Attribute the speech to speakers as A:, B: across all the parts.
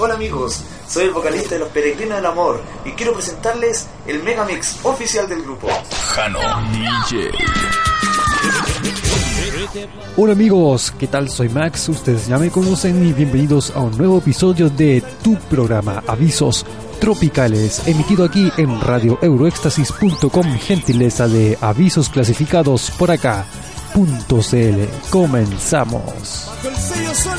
A: Hola amigos, soy el vocalista de Los Peregrinos del Amor y quiero presentarles el megamix oficial del grupo.
B: Jano DJ.
C: Hola amigos, ¿qué tal? Soy Max, ustedes ya me conocen y bienvenidos a un nuevo episodio de tu programa Avisos Tropicales, emitido aquí en Radio Euroéxtasis.com, gentileza de avisos clasificados por acá.cl. Comenzamos.
D: El sello son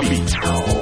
D: Mozambique.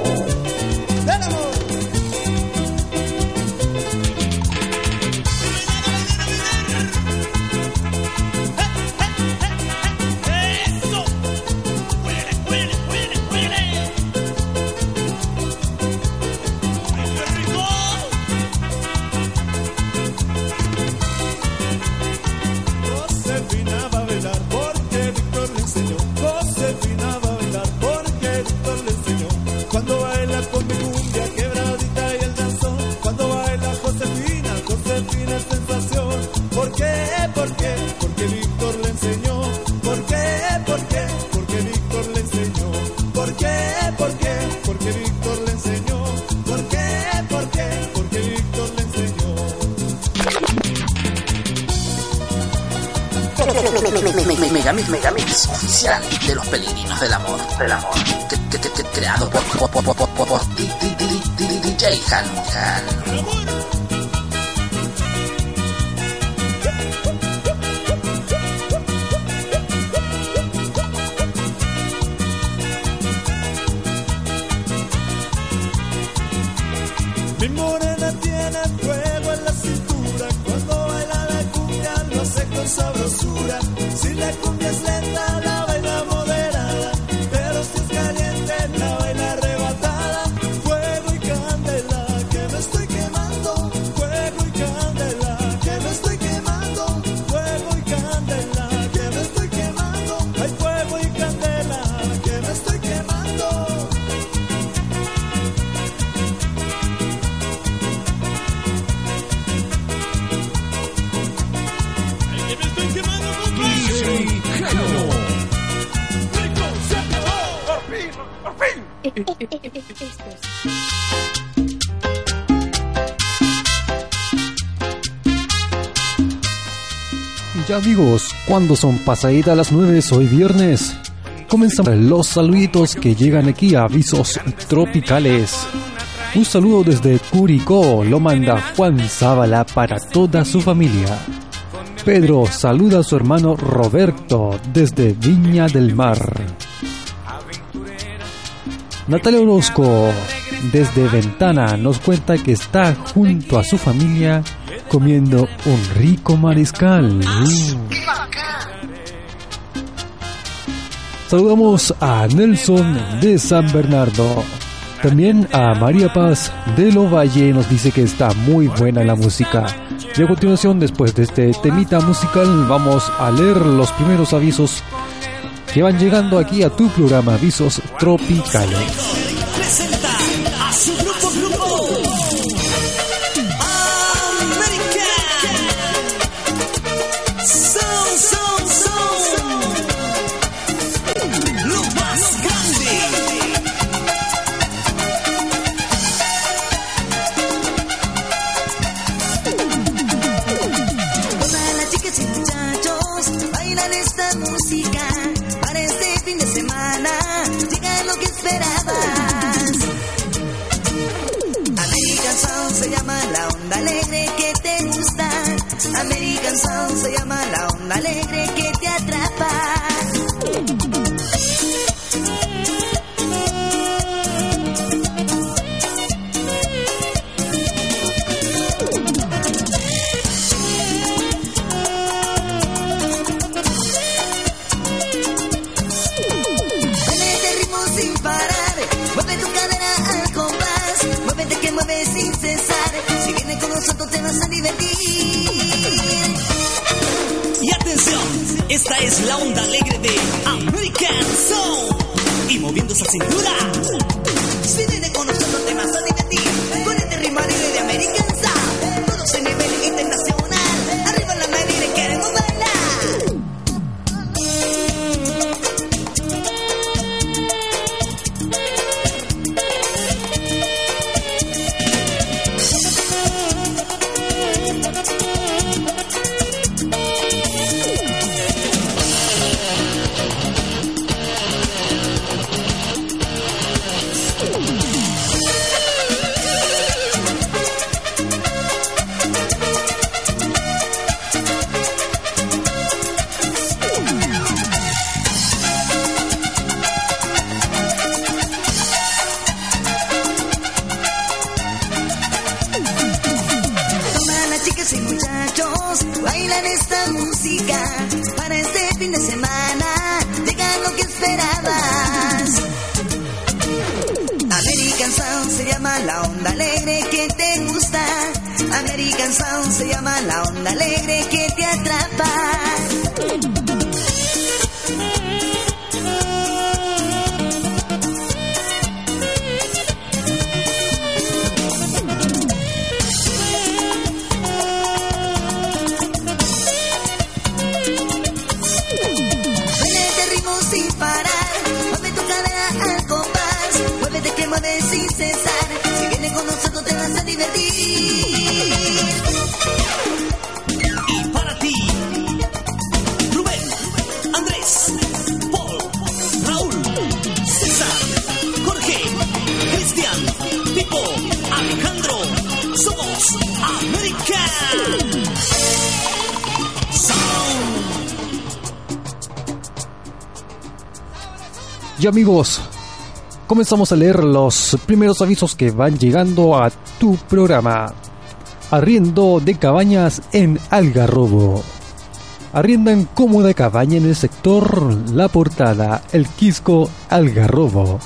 E: Megamix, Megamix oficial de los peregrinos del amor. Del amor. Creado por DJ Han.
D: Mi morena tiene. sabrosura, si la
C: Ya amigos, cuando son pasaditas las 9, hoy viernes, comenzan los saluditos que llegan aquí a Avisos Tropicales. Un saludo desde Curicó lo manda Juan Zavala para toda su familia. Pedro saluda a su hermano Roberto desde Viña del Mar. Natalia Orozco desde Ventana nos cuenta que está junto a su familia comiendo un rico mariscal. Saludamos a Nelson de San Bernardo. También a María Paz de Lovalle nos dice que está muy buena la música. Y a continuación, después de este temita musical, vamos a leer los primeros avisos que van llegando aquí a tu programa Avisos Tropicales.
F: La alegre que te atrapa.
C: Amigos, comenzamos a leer los primeros avisos que van llegando a tu programa. Arriendo de cabañas en Algarrobo. Arriendan cómoda cabaña en el sector La Portada, El Quisco, Algarrobo.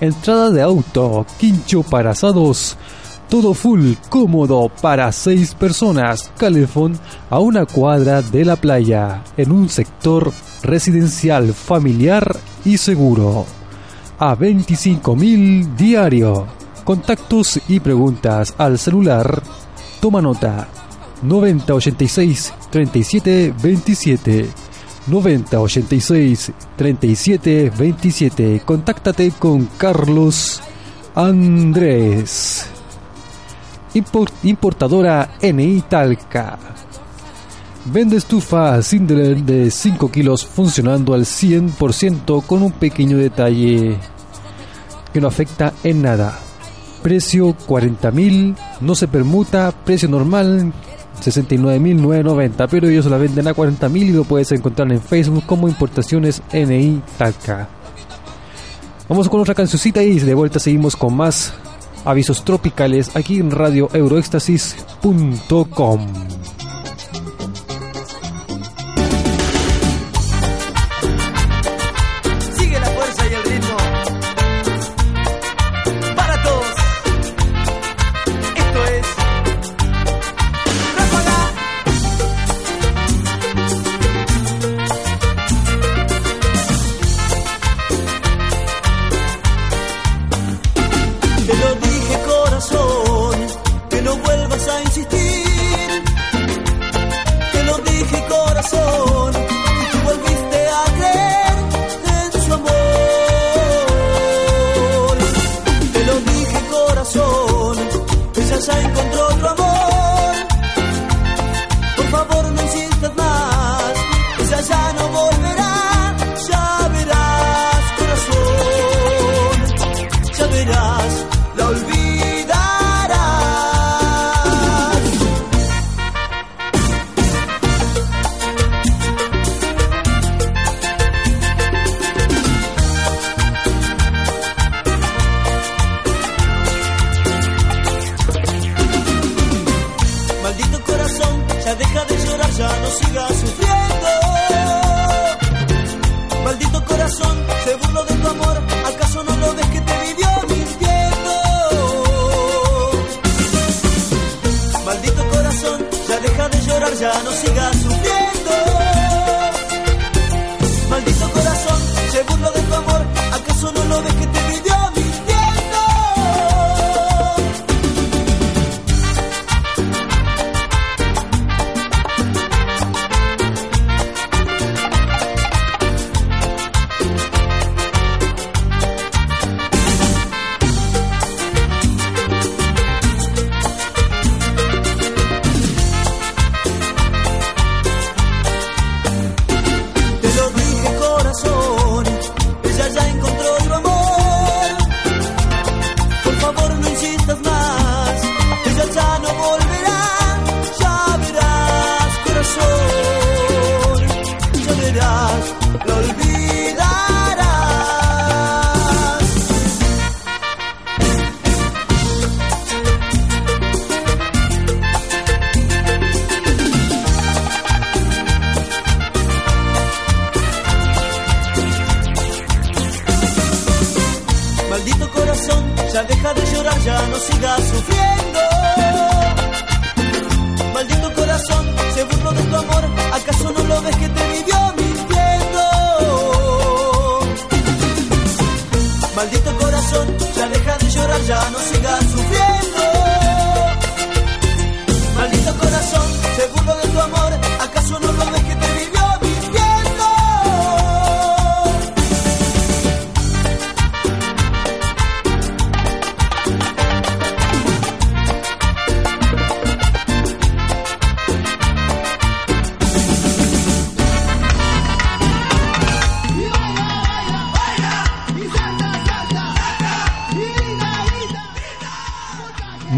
C: Entrada de auto, quincho para asados. Todo full, cómodo para seis personas. Calefón a una cuadra de la playa, en un sector residencial, familiar y seguro. A 25.000 diario. Contactos y preguntas al celular. Toma nota. 9086 37 27 9086 37 27 Contáctate con Carlos Andrés Importadora NI Talca Vende estufa Cinderella de 5 kilos funcionando al 100% con un pequeño detalle que no afecta en nada. Precio 40.000, no se permuta, precio normal 69.990, pero ellos la venden a 40.000 y lo puedes encontrar en Facebook como Importaciones NI Talca. Vamos con otra cancioncita y de vuelta seguimos con más avisos tropicales aquí en Radio Euroéxtasis.com.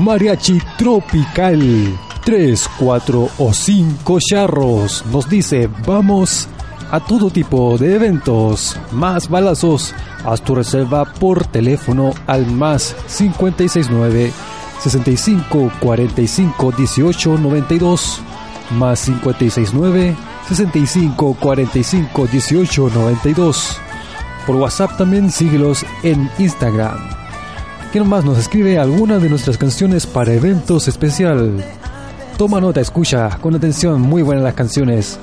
C: Mariachi Tropical. Tres, cuatro o cinco charros. Nos dice, vamos a todo tipo de eventos. Más balazos. Haz tu reserva por teléfono al más 569 65 45 18 92 más 569 65 45 18 92 por WhatsApp también síguelos en Instagram ¿Quién más nos escribe alguna de nuestras canciones para eventos especial? Toma nota, escucha con atención, muy buenas las canciones.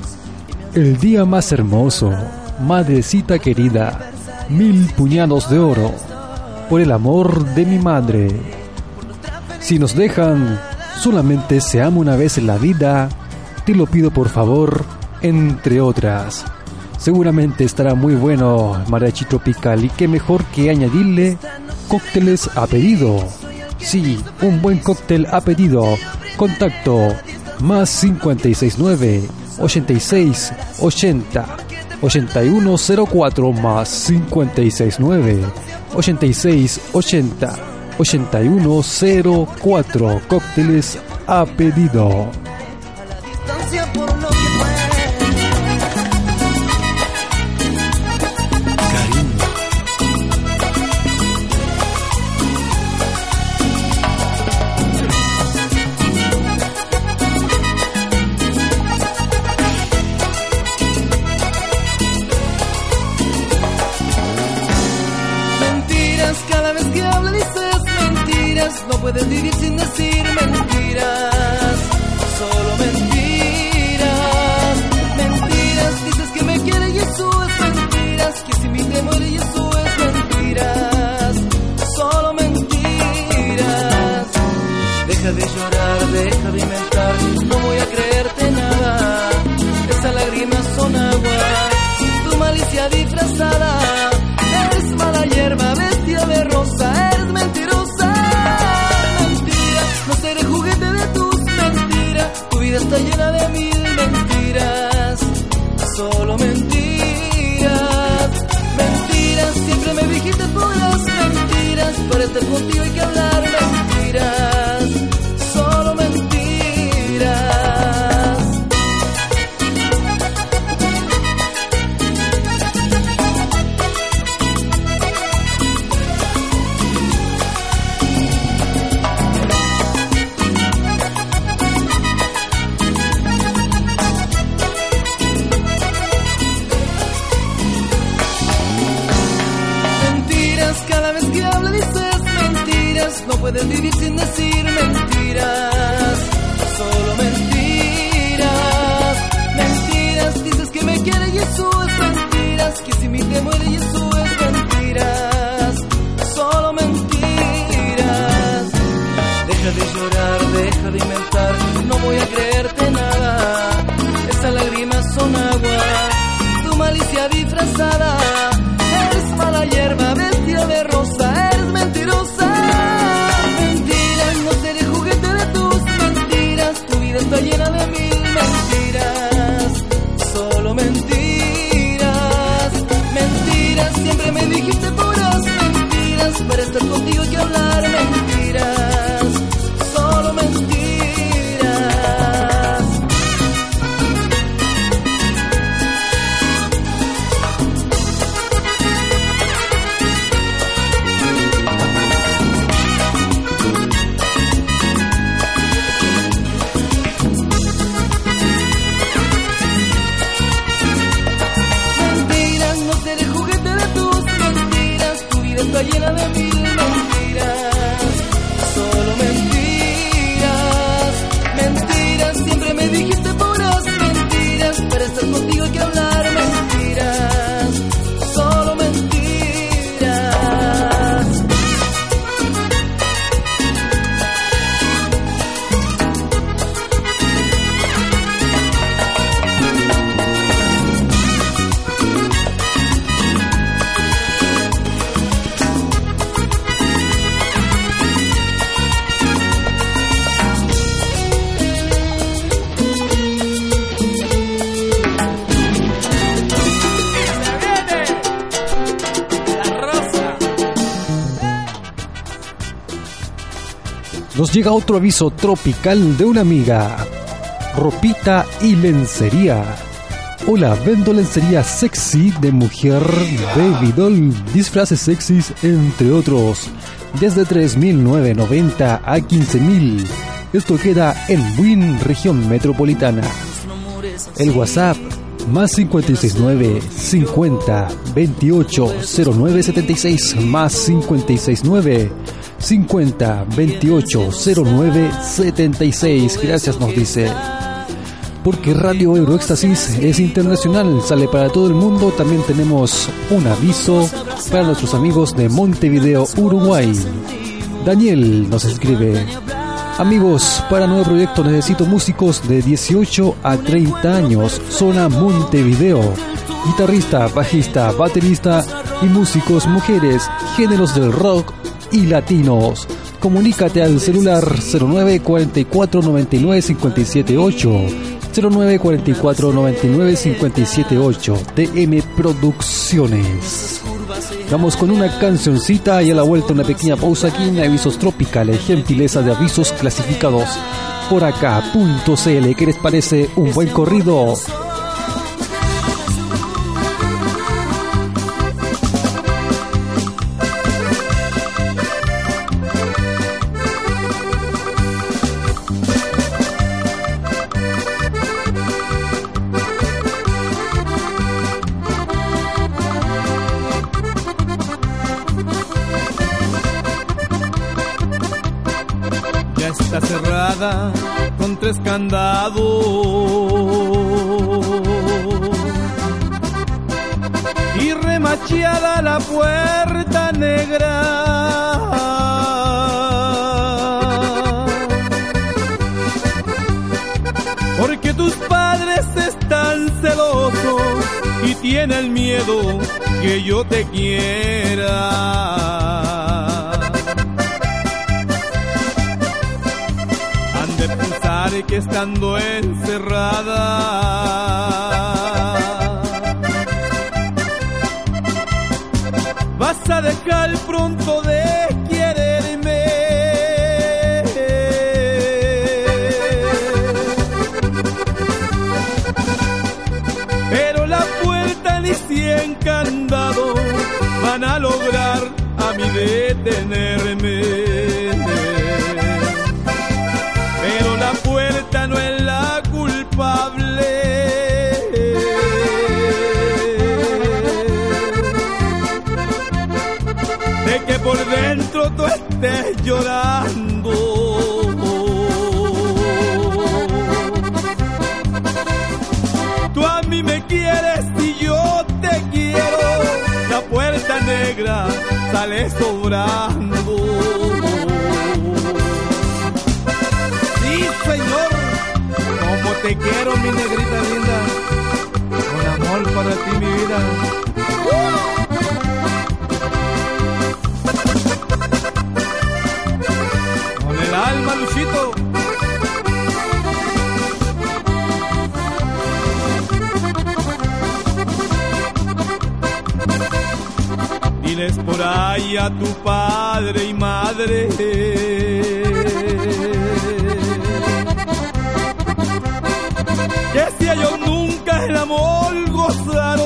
C: El día más hermoso, madrecita querida, mil puñados de oro, por el amor de mi madre. Si nos dejan, solamente se ama una vez en la vida, te lo pido por favor, entre otras. Seguramente estará muy bueno Mariachi Tropical y qué mejor que añadirle cócteles a pedido. Sí, un buen cóctel a pedido. Contacto más 569 86 80 8104 más 569 86 80 8104 cócteles a pedido.
G: Puedes vivir sin decir
C: Nos llega otro aviso tropical de una amiga. Ropita y lencería. Hola, vendo lencería sexy de mujer, baby doll, disfraces sexys, entre otros. Desde 3.990 a 15.000. Esto queda en Buin, región metropolitana. El WhatsApp más 569 50 28 09 76 más 569 50 28 09 76. Gracias, nos dice. Porque Radio Euroéxtasis es internacional, sale para todo el mundo. También tenemos un aviso para nuestros amigos de Montevideo, Uruguay. Daniel nos escribe. Amigos, para nuevo proyecto necesito músicos de 18 a 30 años, zona Montevideo. Guitarrista, bajista, baterista y músicos mujeres, géneros del rock y latinos. Comunícate al celular 0944 99 578 0944 99 578 DM Producciones. Vamos con una cancioncita y a la vuelta una pequeña pausa aquí en Avisos Tropicales, gentileza de avisos clasificados por acá.cl. ¿Qué les parece? Un buen corrido.
D: Tres. Y remacheada la puerta negra. Porque tus padres están celosos y tienen miedo que yo te quiera. Que estando encerrada vas a dejar pronto de quererme. Pero la puerta ni cien candado van a lograr a mí detenerme. De que por llorando. Tú a mí me quieres y yo te quiero. La puerta negra sale sobrando. Sí, señor, como te quiero, mi negrita linda. Con amor para ti, mi vida. Diles por ahí a tu padre y madre. Que si ellos nunca el amor gozaron.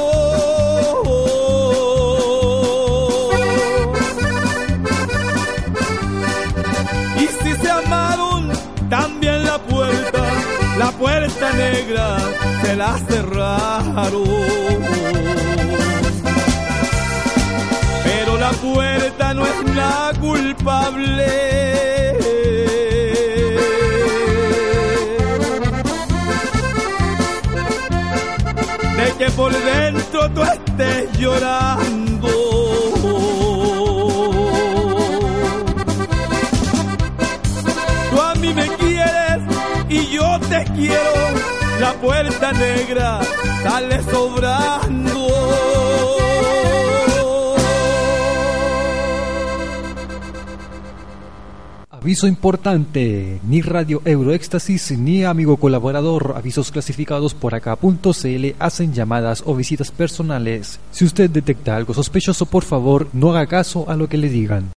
D: Y si se amaron, también la puerta, la puerta negra, se la cerraron. La puerta no es la culpable. De que por dentro tú estés llorando. Tú a mí me quieres y yo te quiero. La puerta negra sale sobrando.
C: Aviso importante, ni Radio Euroéxtasis ni amigo colaborador, avisos clasificados por acá.cl hacen llamadas o visitas personales. Si usted detecta algo sospechoso, por favor, no haga caso a lo que le digan.